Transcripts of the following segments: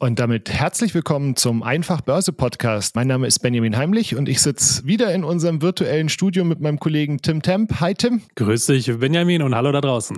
Und damit herzlich willkommen zum Einfach Börse Podcast. Mein Name ist Benjamin Heimlich und ich sitze wieder in unserem virtuellen Studio mit meinem Kollegen Tim Temp. Hi Tim. Grüß dich Benjamin und hallo da draußen.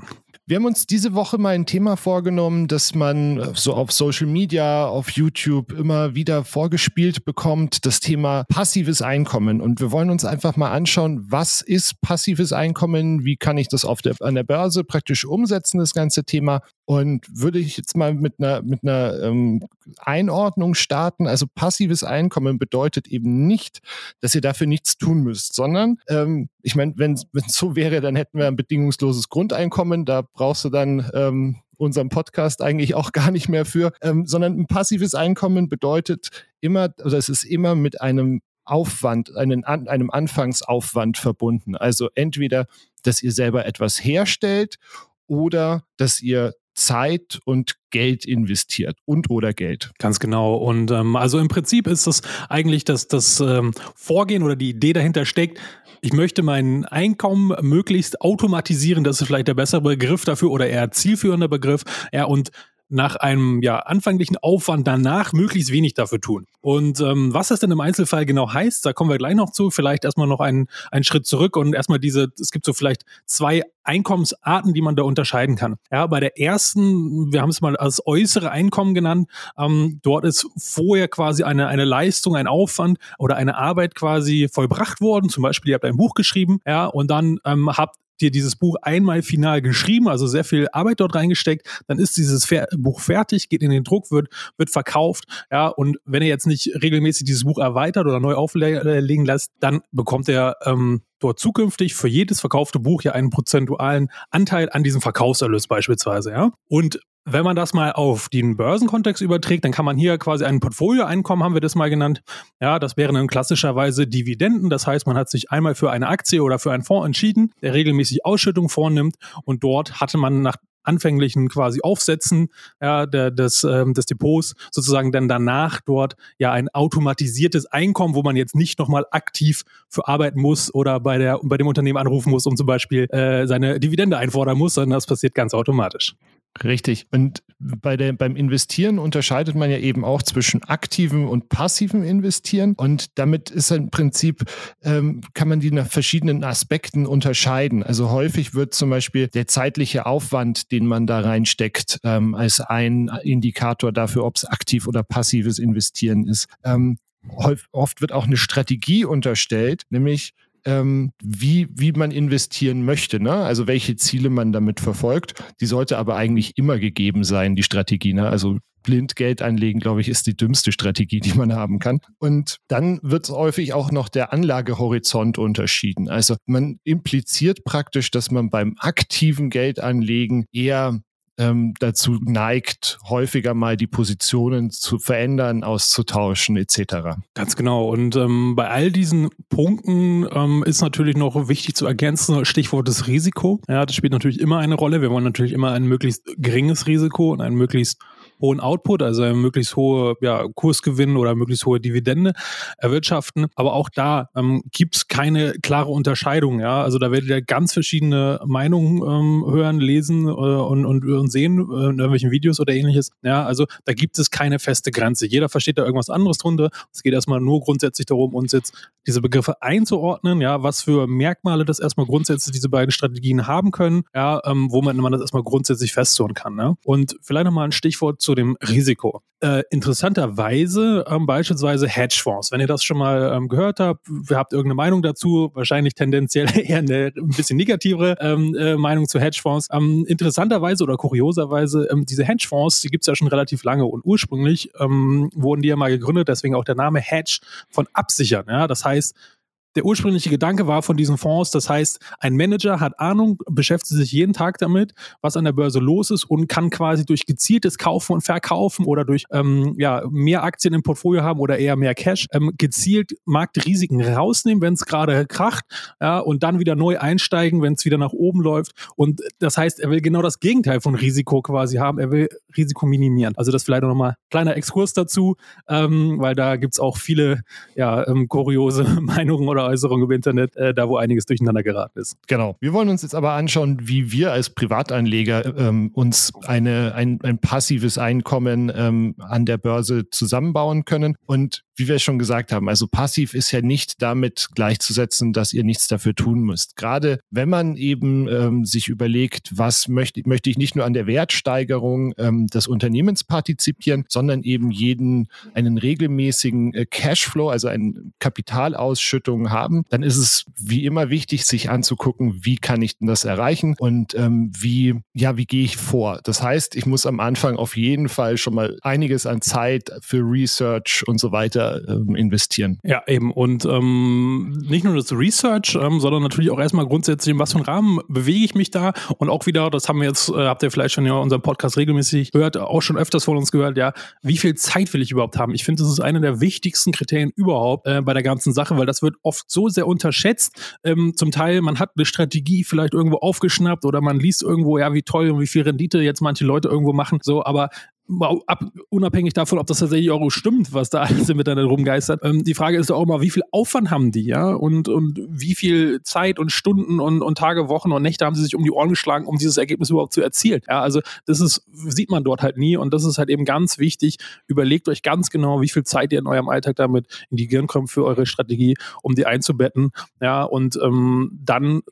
Wir haben uns diese Woche mal ein Thema vorgenommen, das man so auf Social Media, auf YouTube immer wieder vorgespielt bekommt, das Thema passives Einkommen. Und wir wollen uns einfach mal anschauen, was ist passives Einkommen, wie kann ich das auf der, an der Börse praktisch umsetzen, das ganze Thema. Und würde ich jetzt mal mit einer, mit einer ähm, Einordnung starten. Also passives Einkommen bedeutet eben nicht, dass ihr dafür nichts tun müsst, sondern ähm, ich meine, wenn es so wäre, dann hätten wir ein bedingungsloses Grundeinkommen. Da brauchst du dann ähm, unseren Podcast eigentlich auch gar nicht mehr für, ähm, sondern ein passives Einkommen bedeutet immer, oder es ist immer mit einem Aufwand, einen, einem Anfangsaufwand verbunden. Also entweder, dass ihr selber etwas herstellt oder dass ihr Zeit und Geld investiert und oder Geld. Ganz genau. Und ähm, also im Prinzip ist das eigentlich das, das ähm, Vorgehen oder die Idee dahinter steckt, ich möchte mein Einkommen möglichst automatisieren, das ist vielleicht der bessere Begriff dafür oder eher zielführender Begriff. Ja, und nach einem ja, anfänglichen Aufwand danach möglichst wenig dafür tun. Und ähm, was das denn im Einzelfall genau heißt, da kommen wir gleich noch zu. Vielleicht erstmal noch einen, einen Schritt zurück und erstmal diese, es gibt so vielleicht zwei Einkommensarten, die man da unterscheiden kann. Ja, bei der ersten, wir haben es mal als äußere Einkommen genannt, ähm, dort ist vorher quasi eine, eine Leistung, ein Aufwand oder eine Arbeit quasi vollbracht worden. Zum Beispiel, ihr habt ein Buch geschrieben, ja, und dann ähm, habt dir dieses Buch einmal final geschrieben, also sehr viel Arbeit dort reingesteckt, dann ist dieses Fer Buch fertig, geht in den Druck, wird, wird verkauft, ja, und wenn er jetzt nicht regelmäßig dieses Buch erweitert oder neu auflegen lässt, dann bekommt er ähm, dort zukünftig für jedes verkaufte Buch ja einen prozentualen Anteil an diesem Verkaufserlös beispielsweise, ja. Und wenn man das mal auf den Börsenkontext überträgt, dann kann man hier quasi ein Portfolioeinkommen, haben wir das mal genannt. Ja, das wären dann klassischerweise Dividenden. Das heißt, man hat sich einmal für eine Aktie oder für einen Fonds entschieden, der regelmäßig Ausschüttung vornimmt und dort hatte man nach anfänglichen quasi Aufsetzen ja, der, des, ähm, des Depots sozusagen dann danach dort ja ein automatisiertes Einkommen, wo man jetzt nicht nochmal aktiv für arbeiten muss oder bei, der, bei dem Unternehmen anrufen muss und zum Beispiel äh, seine Dividende einfordern muss, sondern das passiert ganz automatisch. Richtig. Und bei der, beim Investieren unterscheidet man ja eben auch zwischen aktivem und passivem Investieren. Und damit ist im Prinzip, ähm, kann man die nach verschiedenen Aspekten unterscheiden. Also häufig wird zum Beispiel der zeitliche Aufwand, den man da reinsteckt, ähm, als ein Indikator dafür, ob es aktiv oder passives Investieren ist. Ähm, oft wird auch eine Strategie unterstellt, nämlich ähm, wie, wie man investieren möchte, ne? also welche Ziele man damit verfolgt. Die sollte aber eigentlich immer gegeben sein, die Strategie. Ne? Also blind Geld anlegen, glaube ich, ist die dümmste Strategie, die man haben kann. Und dann wird häufig auch noch der Anlagehorizont unterschieden. Also man impliziert praktisch, dass man beim aktiven Geldanlegen eher ähm, dazu neigt, häufiger mal die Positionen zu verändern, auszutauschen etc. Ganz genau. Und ähm, bei all diesen Punkten ähm, ist natürlich noch wichtig zu ergänzen, Stichwort das Risiko. Ja, das spielt natürlich immer eine Rolle. Wir wollen natürlich immer ein möglichst geringes Risiko und ein möglichst hohen Output, also möglichst hohe ja, Kursgewinn oder möglichst hohe Dividende erwirtschaften. Aber auch da ähm, gibt es keine klare Unterscheidung. Ja? Also da werdet ihr ganz verschiedene Meinungen ähm, hören, lesen äh, und, und, und sehen äh, in irgendwelchen Videos oder ähnliches. Ja, also da gibt es keine feste Grenze. Jeder versteht da irgendwas anderes drunter. Es geht erstmal nur grundsätzlich darum, uns jetzt diese Begriffe einzuordnen, ja, was für Merkmale das erstmal grundsätzlich diese beiden Strategien haben können, ja, ähm, wo man, das erstmal grundsätzlich festzurren kann. Ne? Und vielleicht nochmal ein Stichwort zu dem Risiko. Äh, interessanterweise ähm, beispielsweise Hedgefonds. Wenn ihr das schon mal ähm, gehört habt, ihr habt irgendeine Meinung dazu, wahrscheinlich tendenziell eher eine ein bisschen negativere ähm, äh, Meinung zu Hedgefonds. Ähm, interessanterweise oder kurioserweise, ähm, diese Hedgefonds, die gibt es ja schon relativ lange und ursprünglich ähm, wurden die ja mal gegründet, deswegen auch der Name Hedge von Absichern. Ja? Das heißt, der ursprüngliche Gedanke war von diesen Fonds, das heißt, ein Manager hat Ahnung, beschäftigt sich jeden Tag damit, was an der Börse los ist und kann quasi durch gezieltes Kaufen und Verkaufen oder durch ähm, ja, mehr Aktien im Portfolio haben oder eher mehr Cash, ähm, gezielt Marktrisiken rausnehmen, wenn es gerade kracht, ja, und dann wieder neu einsteigen, wenn es wieder nach oben läuft. Und das heißt, er will genau das Gegenteil von Risiko quasi haben. Er will Risiko minimieren. Also das vielleicht nochmal kleiner Exkurs dazu, ähm, weil da gibt's auch viele ja, ähm, kuriose Meinungen oder Äußerungen im Internet, äh, da wo einiges durcheinander geraten ist. Genau. Wir wollen uns jetzt aber anschauen, wie wir als Privatanleger ähm, uns eine, ein, ein passives Einkommen ähm, an der Börse zusammenbauen können. Und wie wir schon gesagt haben, also passiv ist ja nicht damit gleichzusetzen, dass ihr nichts dafür tun müsst. Gerade wenn man eben ähm, sich überlegt, was möchte, möchte ich nicht nur an der Wertsteigerung ähm, des Unternehmens partizipieren, sondern eben jeden einen regelmäßigen äh, Cashflow, also eine Kapitalausschüttung haben, dann ist es wie immer wichtig, sich anzugucken, wie kann ich denn das erreichen und ähm, wie, ja, wie gehe ich vor? Das heißt, ich muss am Anfang auf jeden Fall schon mal einiges an Zeit für Research und so weiter ähm, investieren. Ja, eben. Und ähm, nicht nur das Research, ähm, sondern natürlich auch erstmal grundsätzlich, in was für einen Rahmen bewege ich mich da. Und auch wieder, das haben wir jetzt, äh, habt ihr vielleicht schon ja unseren Podcast regelmäßig gehört, auch schon öfters von uns gehört, ja, wie viel Zeit will ich überhaupt haben? Ich finde, das ist einer der wichtigsten Kriterien überhaupt äh, bei der ganzen Sache, weil das wird oft so sehr unterschätzt. Ähm, zum Teil, man hat eine Strategie vielleicht irgendwo aufgeschnappt oder man liest irgendwo, ja, wie toll und wie viel Rendite jetzt manche Leute irgendwo machen. So, aber ab, unabhängig davon, ob das tatsächlich auch stimmt, was da alles im Internet rumgeistert. Ähm, die Frage ist doch auch mal, wie viel Aufwand haben die, ja? Und, und wie viel Zeit und Stunden und, und Tage, Wochen und Nächte haben sie sich um die Ohren geschlagen, um dieses Ergebnis überhaupt zu erzielen? Ja, also das ist, sieht man dort halt nie und das ist halt eben ganz wichtig. Überlegt euch ganz genau, wie viel Zeit ihr in eurem Alltag damit in die Gehirn kommt für eure Strategie, um die einzubetten. Ja, und ähm, dann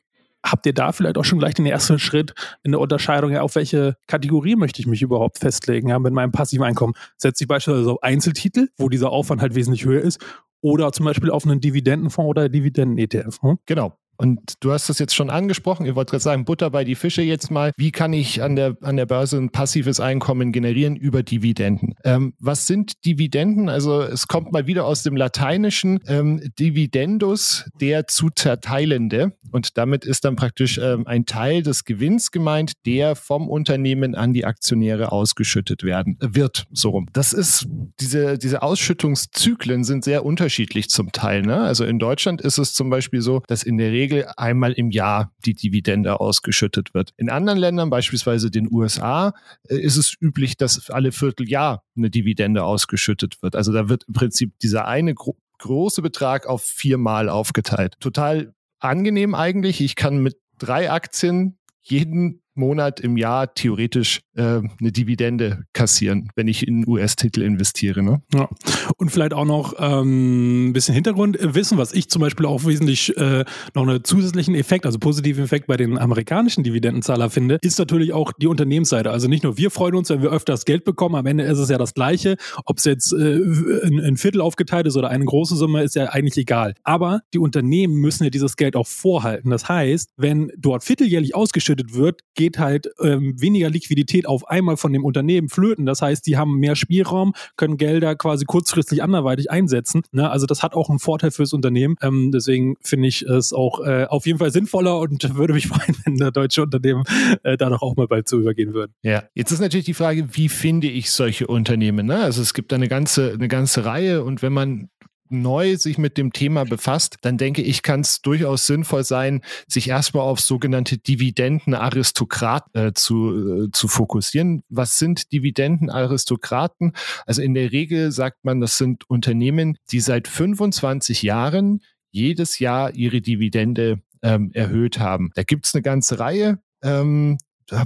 habt ihr da vielleicht auch schon gleich den ersten Schritt in der Unterscheidung, ja, auf welche Kategorie möchte ich mich überhaupt festlegen, ja, mit meinem passiven Einkommen? Setze ich beispielsweise auf Einzeltitel, wo dieser Aufwand halt wesentlich höher ist, oder zum Beispiel auf einen Dividendenfonds oder Dividenden-ETF. Hm? Genau. Und du hast das jetzt schon angesprochen. Ihr wollt gerade sagen, Butter bei die Fische jetzt mal. Wie kann ich an der, an der Börse ein passives Einkommen generieren über Dividenden? Ähm, was sind Dividenden? Also es kommt mal wieder aus dem Lateinischen ähm, Dividendus, der zu zerteilende. Und damit ist dann praktisch ähm, ein Teil des Gewinns gemeint, der vom Unternehmen an die Aktionäre ausgeschüttet werden wird. So rum. Das ist, diese, diese Ausschüttungszyklen sind sehr unterschiedlich zum Teil. Ne? Also in Deutschland ist es zum Beispiel so, dass in der Regel Regel einmal im Jahr die Dividende ausgeschüttet wird. In anderen Ländern, beispielsweise den USA, äh, ist es üblich, dass alle Vierteljahr eine Dividende ausgeschüttet wird. Also da wird im Prinzip dieser eine gro große Betrag auf viermal aufgeteilt. Total angenehm eigentlich. Ich kann mit drei Aktien jeden Monat im Jahr theoretisch äh, eine Dividende kassieren, wenn ich in US-Titel investiere. Ne? Ja. Und vielleicht auch noch ähm, ein bisschen Hintergrundwissen, was ich zum Beispiel auch wesentlich äh, noch einen zusätzlichen Effekt, also positiven Effekt bei den amerikanischen Dividendenzahler finde, ist natürlich auch die Unternehmensseite. Also nicht nur wir freuen uns, wenn wir öfters Geld bekommen, am Ende ist es ja das Gleiche. Ob es jetzt äh, ein, ein Viertel aufgeteilt ist oder eine große Summe, ist ja eigentlich egal. Aber die Unternehmen müssen ja dieses Geld auch vorhalten. Das heißt, wenn dort vierteljährlich ausgeschüttet wird, geht halt ähm, weniger Liquidität auf einmal von dem Unternehmen flöten. Das heißt, die haben mehr Spielraum, können Gelder quasi kurzfristig anderweitig einsetzen. Ne? Also das hat auch einen Vorteil fürs Unternehmen. Ähm, deswegen finde ich es auch äh, auf jeden Fall sinnvoller und würde mich freuen, wenn der deutsche Unternehmen äh, da doch auch mal bald zu übergehen würden. Ja, jetzt ist natürlich die Frage, wie finde ich solche Unternehmen? Ne? Also es gibt eine ganze, eine ganze Reihe und wenn man neu sich mit dem Thema befasst, dann denke ich, kann es durchaus sinnvoll sein, sich erstmal auf sogenannte Dividendenaristokraten äh, zu, äh, zu fokussieren. Was sind Dividendenaristokraten? Also in der Regel sagt man, das sind Unternehmen, die seit 25 Jahren jedes Jahr ihre Dividende ähm, erhöht haben. Da gibt es eine ganze Reihe. Ähm,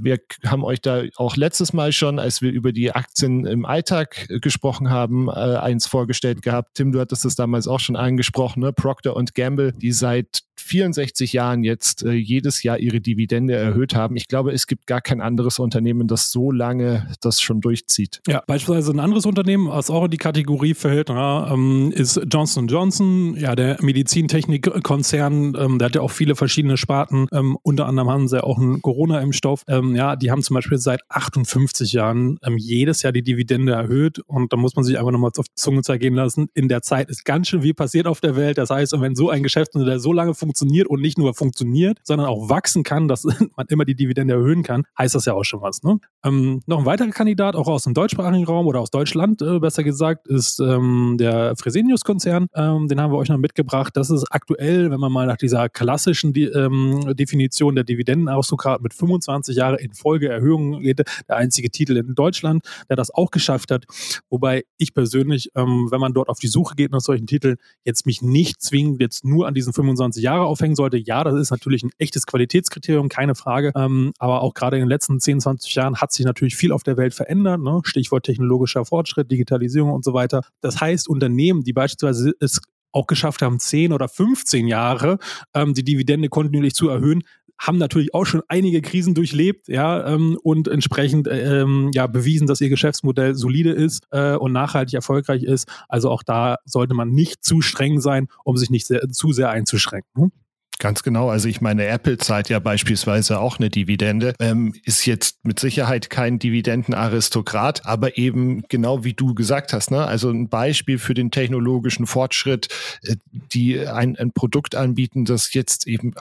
wir haben euch da auch letztes Mal schon, als wir über die Aktien im Alltag äh, gesprochen haben, äh, eins vorgestellt gehabt. Tim, du hattest das damals auch schon angesprochen, ne? Procter und Gamble, die seit 64 Jahren jetzt äh, jedes Jahr ihre Dividende erhöht haben. Ich glaube, es gibt gar kein anderes Unternehmen, das so lange das schon durchzieht. Ja, beispielsweise ein anderes Unternehmen, was auch in die Kategorie fällt, ähm, ist Johnson Johnson, ja, der Medizintechnikkonzern, ähm, der hat ja auch viele verschiedene Sparten. Ähm, unter anderem haben sie ja auch einen Corona-Impfstoff ähm, ja, die haben zum Beispiel seit 58 Jahren ähm, jedes Jahr die Dividende erhöht und da muss man sich einfach nochmal auf die Zunge zergehen lassen. In der Zeit ist ganz schön viel passiert auf der Welt. Das heißt, wenn so ein Geschäftsmodell so lange funktioniert und nicht nur funktioniert, sondern auch wachsen kann, dass man immer die Dividende erhöhen kann, heißt das ja auch schon was. Ne? Ähm, noch ein weiterer Kandidat, auch aus dem deutschsprachigen Raum oder aus Deutschland äh, besser gesagt, ist ähm, der Fresenius-Konzern. Ähm, den haben wir euch noch mitgebracht. Das ist aktuell, wenn man mal nach dieser klassischen ähm, Definition der Dividendenaristokrat mit 25 Jahre in Folge Erhöhungen der einzige Titel in Deutschland, der das auch geschafft hat. Wobei ich persönlich, ähm, wenn man dort auf die Suche geht nach solchen Titeln, jetzt mich nicht zwingend jetzt nur an diesen 25 Jahre aufhängen sollte. Ja, das ist natürlich ein echtes Qualitätskriterium, keine Frage. Ähm, aber auch gerade in den letzten 10, 20 Jahren hat sich natürlich viel auf der Welt verändert. Ne? Stichwort technologischer Fortschritt, Digitalisierung und so weiter. Das heißt, Unternehmen, die beispielsweise es auch geschafft haben, 10 oder 15 Jahre ähm, die Dividende kontinuierlich zu erhöhen, haben natürlich auch schon einige Krisen durchlebt, ja, ähm, und entsprechend ähm, ja bewiesen, dass ihr Geschäftsmodell solide ist äh, und nachhaltig erfolgreich ist. Also auch da sollte man nicht zu streng sein, um sich nicht sehr, zu sehr einzuschränken. Hm? Ganz genau. Also ich meine, Apple zahlt ja beispielsweise auch eine Dividende, ähm, ist jetzt mit Sicherheit kein Dividendenaristokrat, aber eben genau wie du gesagt hast, ne? also ein Beispiel für den technologischen Fortschritt, äh, die ein, ein Produkt anbieten, das jetzt eben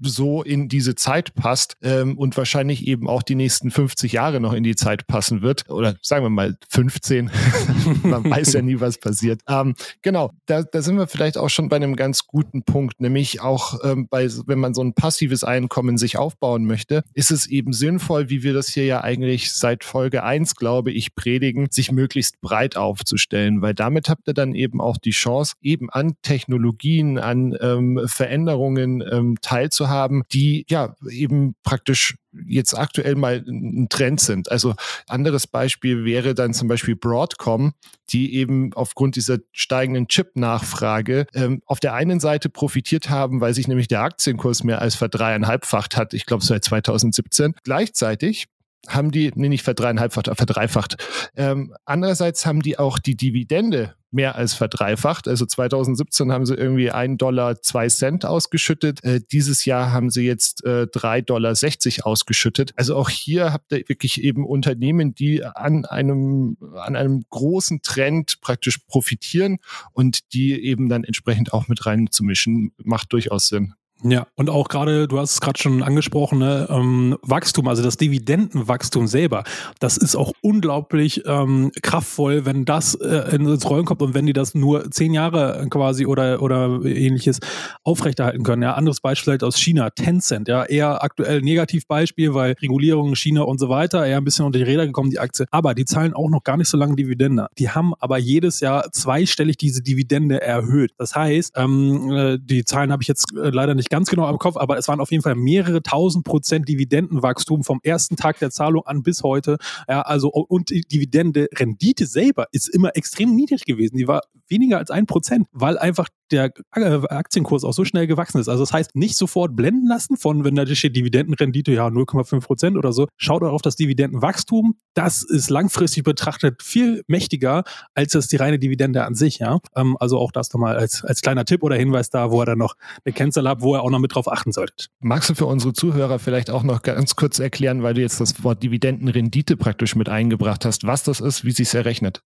so in diese Zeit passt ähm, und wahrscheinlich eben auch die nächsten 50 Jahre noch in die Zeit passen wird. Oder sagen wir mal 15. Man weiß ja nie, was passiert. Ähm, genau, da, da sind wir vielleicht auch schon bei einem ganz guten Punkt, nämlich auch ähm, bei, wenn man so ein passives Einkommen sich aufbauen möchte, ist es eben sinnvoll, wie wir das hier ja eigentlich seit Folge 1, glaube ich, predigen, sich möglichst breit aufzustellen, weil damit habt ihr dann eben auch die Chance, eben an Technologien, an ähm, Veränderungen ähm, teilzunehmen zu haben, die ja eben praktisch jetzt aktuell mal ein Trend sind. Also anderes Beispiel wäre dann zum Beispiel Broadcom, die eben aufgrund dieser steigenden Chip-Nachfrage ähm, auf der einen Seite profitiert haben, weil sich nämlich der Aktienkurs mehr als verdreieinhalbfacht hat, ich glaube seit 2017. Gleichzeitig haben die, nee, nicht verdreieinhalbfacht, verdreifacht. Ähm, andererseits haben die auch die Dividende mehr als verdreifacht. Also 2017 haben sie irgendwie 1 Dollar 2 Cent ausgeschüttet. Äh, dieses Jahr haben sie jetzt äh, 3,60 Dollar ausgeschüttet. Also auch hier habt ihr wirklich eben Unternehmen, die an einem, an einem großen Trend praktisch profitieren und die eben dann entsprechend auch mit reinzumischen, macht durchaus Sinn. Ja, und auch gerade, du hast es gerade schon angesprochen, ne, ähm, Wachstum, also das Dividendenwachstum selber, das ist auch unglaublich ähm, kraftvoll, wenn das äh, ins Rollen kommt und wenn die das nur zehn Jahre quasi oder, oder ähnliches aufrechterhalten können. Ja, anderes Beispiel halt aus China, Tencent, ja, eher aktuell Negativbeispiel, weil Regulierung China und so weiter, eher ein bisschen unter die Räder gekommen, die Aktie. Aber die zahlen auch noch gar nicht so lange Dividende. Die haben aber jedes Jahr zweistellig diese Dividende erhöht. Das heißt, ähm, äh, die Zahlen habe ich jetzt äh, leider nicht ganz genau im Kopf, aber es waren auf jeden Fall mehrere tausend Prozent Dividendenwachstum vom ersten Tag der Zahlung an bis heute. Ja, also, und die Dividende-Rendite selber ist immer extrem niedrig gewesen. Die war weniger als ein Prozent, weil einfach der äh, Aktienkurs auch so schnell gewachsen ist. Also das heißt, nicht sofort blenden lassen von, wenn da steht Dividendenrendite, ja 0,5 Prozent oder so. Schaut auch auf das Dividendenwachstum. Das ist langfristig betrachtet viel mächtiger als das die reine Dividende an sich. Ja, ähm, also auch das nochmal als, als kleiner Tipp oder Hinweis da, wo er dann noch eine Kennzahl hat, wo er auch noch mit drauf achten solltet. Magst du für unsere Zuhörer vielleicht auch noch ganz kurz erklären, weil du jetzt das Wort Dividendenrendite praktisch mit eingebracht hast, was das ist, wie sich es errechnet?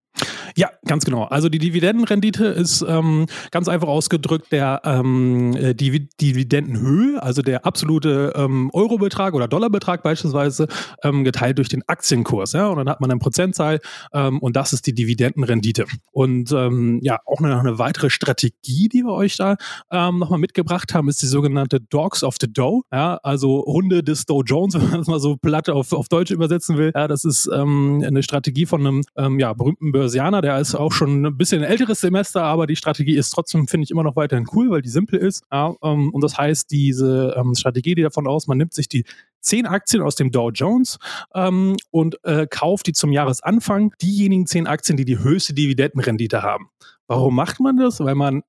Ja, ganz genau. Also die Dividendenrendite ist ähm, ganz einfach ausgedrückt der ähm, äh, die Dividendenhöhe, also der absolute ähm, Eurobetrag oder Dollarbetrag beispielsweise, ähm, geteilt durch den Aktienkurs. Ja? Und dann hat man eine Prozentzahl ähm, und das ist die Dividendenrendite. Und ähm, ja, auch eine, eine weitere Strategie, die wir euch da ähm, nochmal mitgebracht haben, ist die sogenannte Dogs of the Dow. Ja? Also Hunde des Dow Jones, wenn man es mal so platt auf, auf Deutsch übersetzen will. Ja, das ist ähm, eine Strategie von einem ähm, ja, berühmten Börsianer, der ist auch schon ein bisschen älteres Semester, aber die Strategie ist trotzdem, finde ich, immer noch weiterhin cool, weil die simpel ist. Ja, ähm, und das heißt, diese ähm, Strategie, die davon aus, man nimmt sich die zehn Aktien aus dem Dow Jones ähm, und äh, kauft die zum Jahresanfang diejenigen zehn Aktien, die die höchste Dividendenrendite haben. Warum macht man das? Weil man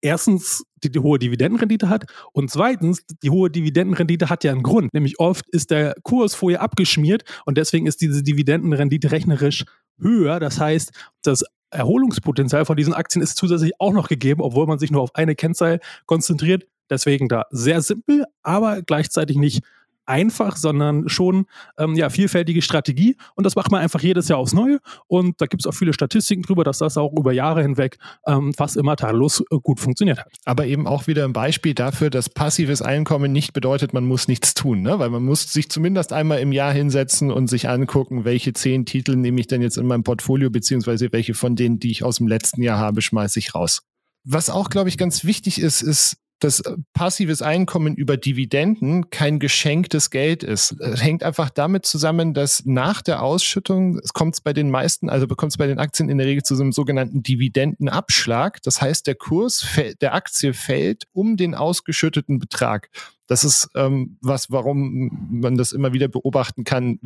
erstens die, die, hohe Dividendenrendite hat und zweitens, die hohe Dividendenrendite hat ja einen Grund. Nämlich oft ist der Kurs vorher abgeschmiert und deswegen ist diese Dividendenrendite rechnerisch höher. Das heißt, das Erholungspotenzial von diesen Aktien ist zusätzlich auch noch gegeben, obwohl man sich nur auf eine Kennzahl konzentriert. Deswegen da sehr simpel, aber gleichzeitig nicht einfach, sondern schon ähm, ja, vielfältige Strategie. Und das macht man einfach jedes Jahr aufs Neue. Und da gibt es auch viele Statistiken drüber, dass das auch über Jahre hinweg ähm, fast immer tadellos äh, gut funktioniert hat. Aber eben auch wieder ein Beispiel dafür, dass passives Einkommen nicht bedeutet, man muss nichts tun, ne? weil man muss sich zumindest einmal im Jahr hinsetzen und sich angucken, welche zehn Titel nehme ich denn jetzt in meinem Portfolio, beziehungsweise welche von denen, die ich aus dem letzten Jahr habe, schmeiße ich raus. Was auch, glaube ich, ganz wichtig ist, ist, dass äh, passives Einkommen über Dividenden kein geschenktes Geld ist. Es hängt einfach damit zusammen, dass nach der Ausschüttung, es kommt bei den meisten, also bekommt es bei den Aktien in der Regel zu so einem sogenannten Dividendenabschlag. Das heißt, der Kurs der Aktie fällt um den ausgeschütteten Betrag. Das ist ähm, was, warum man das immer wieder beobachten kann,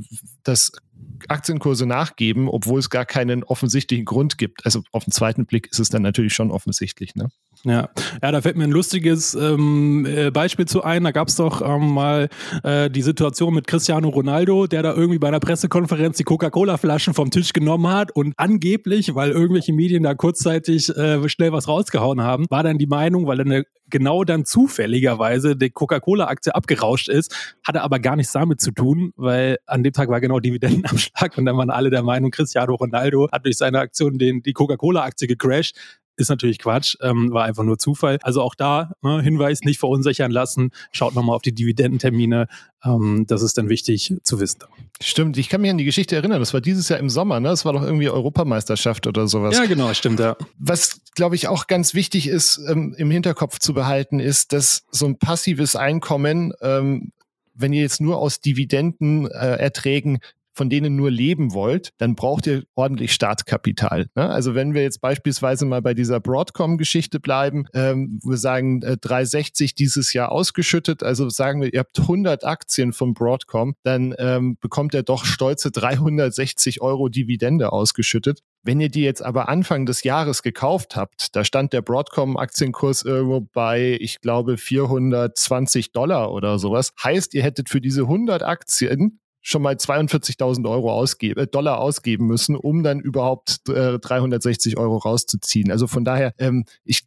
dass Aktienkurse nachgeben, obwohl es gar keinen offensichtlichen Grund gibt. Also auf den zweiten Blick ist es dann natürlich schon offensichtlich. Ne? Ja. ja, da fällt mir ein lustiges ähm, äh, Beispiel zu ein. Da gab es doch ähm, mal äh, die Situation mit Cristiano Ronaldo, der da irgendwie bei einer Pressekonferenz die Coca-Cola-Flaschen vom Tisch genommen hat und angeblich, weil irgendwelche Medien da kurzzeitig äh, schnell was rausgehauen haben, war dann die Meinung, weil er genau dann zufälligerweise die Coca-Cola-Aktie abgerauscht ist, hatte aber gar nichts damit zu tun, weil an dem Tag war genau Dividendenabschlag und dann waren alle der Meinung, Cristiano Ronaldo hat durch seine Aktion den, die Coca-Cola-Aktie gecrashed ist natürlich Quatsch, ähm, war einfach nur Zufall. Also auch da ne, Hinweis, nicht verunsichern lassen. Schaut nochmal auf die Dividendentermine. Ähm, das ist dann wichtig zu wissen. Stimmt, ich kann mich an die Geschichte erinnern. Das war dieses Jahr im Sommer, ne? Das war doch irgendwie Europameisterschaft oder sowas. Ja, genau, stimmt, ja. Was, glaube ich, auch ganz wichtig ist, ähm, im Hinterkopf zu behalten, ist, dass so ein passives Einkommen ähm, wenn ihr jetzt nur aus Dividendenerträgen äh, von denen nur leben wollt, dann braucht ihr ordentlich Startkapital. Ne? Also wenn wir jetzt beispielsweise mal bei dieser Broadcom-Geschichte bleiben, ähm, wir sagen äh, 360 dieses Jahr ausgeschüttet, also sagen wir, ihr habt 100 Aktien von Broadcom, dann ähm, bekommt er doch stolze 360 Euro Dividende ausgeschüttet. Wenn ihr die jetzt aber Anfang des Jahres gekauft habt, da stand der Broadcom-Aktienkurs irgendwo bei, ich glaube, 420 Dollar oder sowas. Heißt, ihr hättet für diese 100 Aktien schon mal 42.000 Euro ausgeben, äh, Dollar ausgeben müssen, um dann überhaupt äh, 360 Euro rauszuziehen. Also von daher, ähm, ich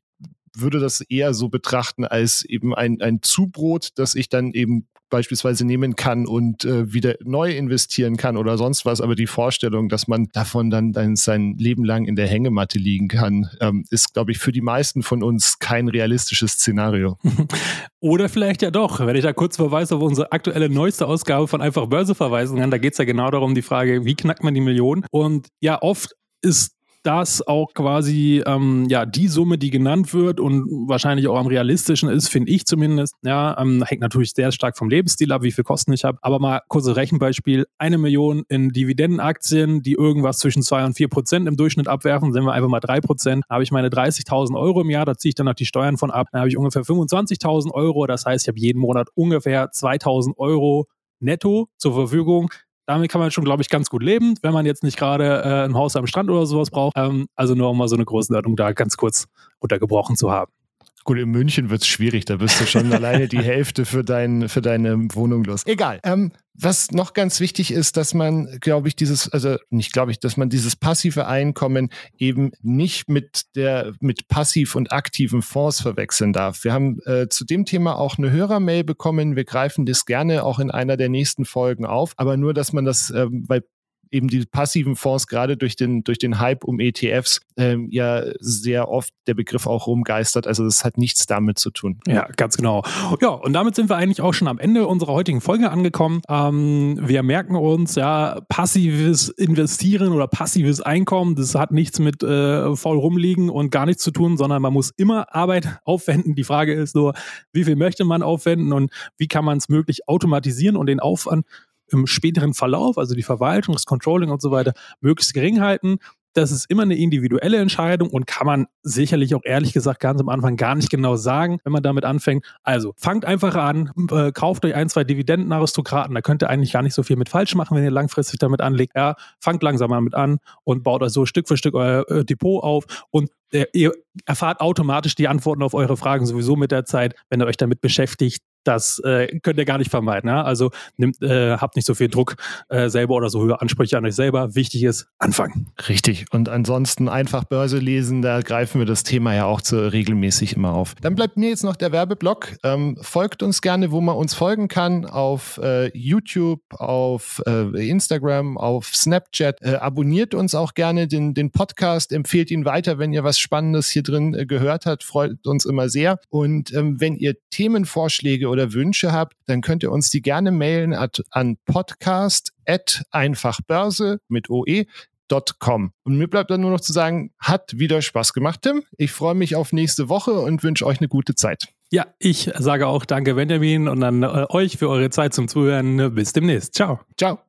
würde das eher so betrachten als eben ein, ein Zubrot, das ich dann eben beispielsweise nehmen kann und äh, wieder neu investieren kann oder sonst was. Aber die Vorstellung, dass man davon dann, dann sein Leben lang in der Hängematte liegen kann, ähm, ist, glaube ich, für die meisten von uns kein realistisches Szenario. Oder vielleicht ja doch, wenn ich da kurz verweise auf unsere aktuelle neueste Ausgabe von Einfach Börse verweisen kann, da geht es ja genau darum, die Frage, wie knackt man die Million? Und ja, oft ist das auch quasi ähm, ja die Summe, die genannt wird und wahrscheinlich auch am realistischen ist, finde ich zumindest. Ja, ähm, hängt natürlich sehr stark vom Lebensstil ab, wie viel Kosten ich habe. Aber mal kurzes Rechenbeispiel: eine Million in Dividendenaktien, die irgendwas zwischen zwei und vier Prozent im Durchschnitt abwerfen, sind wir einfach mal drei Prozent. Habe ich meine 30.000 Euro im Jahr, da ziehe ich dann noch die Steuern von ab. Dann habe ich ungefähr 25.000 Euro. Das heißt, ich habe jeden Monat ungefähr 2.000 Euro netto zur Verfügung damit kann man schon, glaube ich, ganz gut leben, wenn man jetzt nicht gerade äh, ein Haus am Strand oder sowas braucht. Ähm, also nur um mal so eine Größenordnung da ganz kurz untergebrochen zu haben. Gut, in München wird es schwierig, da bist du schon alleine die Hälfte für, dein, für deine Wohnung los. Egal. Ähm, was noch ganz wichtig ist, dass man, glaube ich, dieses, also nicht glaube ich, dass man dieses passive Einkommen eben nicht mit der, mit passiv und aktiven Fonds verwechseln darf. Wir haben äh, zu dem Thema auch eine Hörermail bekommen. Wir greifen das gerne auch in einer der nächsten Folgen auf. Aber nur, dass man das, äh, weil eben die passiven Fonds gerade durch den, durch den Hype um ETFs ähm, ja sehr oft der Begriff auch rumgeistert. Also das hat nichts damit zu tun. Ja, ganz genau. Ja, und damit sind wir eigentlich auch schon am Ende unserer heutigen Folge angekommen. Ähm, wir merken uns, ja, passives Investieren oder passives Einkommen, das hat nichts mit äh, voll rumliegen und gar nichts zu tun, sondern man muss immer Arbeit aufwenden. Die Frage ist nur, wie viel möchte man aufwenden und wie kann man es möglich automatisieren und den Aufwand im späteren Verlauf, also die Verwaltung, das Controlling und so weiter, möglichst gering halten. Das ist immer eine individuelle Entscheidung und kann man sicherlich auch ehrlich gesagt ganz am Anfang gar nicht genau sagen, wenn man damit anfängt. Also fangt einfach an, äh, kauft euch ein, zwei Dividendenaristokraten, da könnt ihr eigentlich gar nicht so viel mit falsch machen, wenn ihr langfristig damit anlegt. Ja, fangt langsam damit an und baut euch so Stück für Stück euer äh, Depot auf und äh, ihr erfahrt automatisch die Antworten auf eure Fragen sowieso mit der Zeit, wenn ihr euch damit beschäftigt das äh, könnt ihr gar nicht vermeiden. Ja? Also nimmt, äh, habt nicht so viel Druck äh, selber oder so höhere Ansprüche an euch selber. Wichtig ist, anfangen. Richtig. Und ansonsten einfach Börse lesen, da greifen wir das Thema ja auch zu, regelmäßig immer auf. Dann bleibt mir jetzt noch der Werbeblock. Ähm, folgt uns gerne, wo man uns folgen kann, auf äh, YouTube, auf äh, Instagram, auf Snapchat. Äh, abonniert uns auch gerne den, den Podcast, empfehlt ihn weiter, wenn ihr was Spannendes hier drin gehört habt, freut uns immer sehr. Und ähm, wenn ihr Themenvorschläge oder Wünsche habt, dann könnt ihr uns die gerne mailen at, an podcast einfachbörse mit OE Com. Und mir bleibt dann nur noch zu sagen, hat wieder Spaß gemacht, Tim. Ich freue mich auf nächste Woche und wünsche euch eine gute Zeit. Ja, ich sage auch danke, Benjamin, und an äh, euch für eure Zeit zum Zuhören. Bis demnächst. Ciao. Ciao.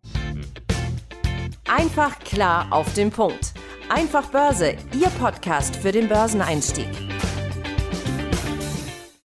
Einfach klar auf den Punkt. Einfach Börse, Ihr Podcast für den Börseneinstieg.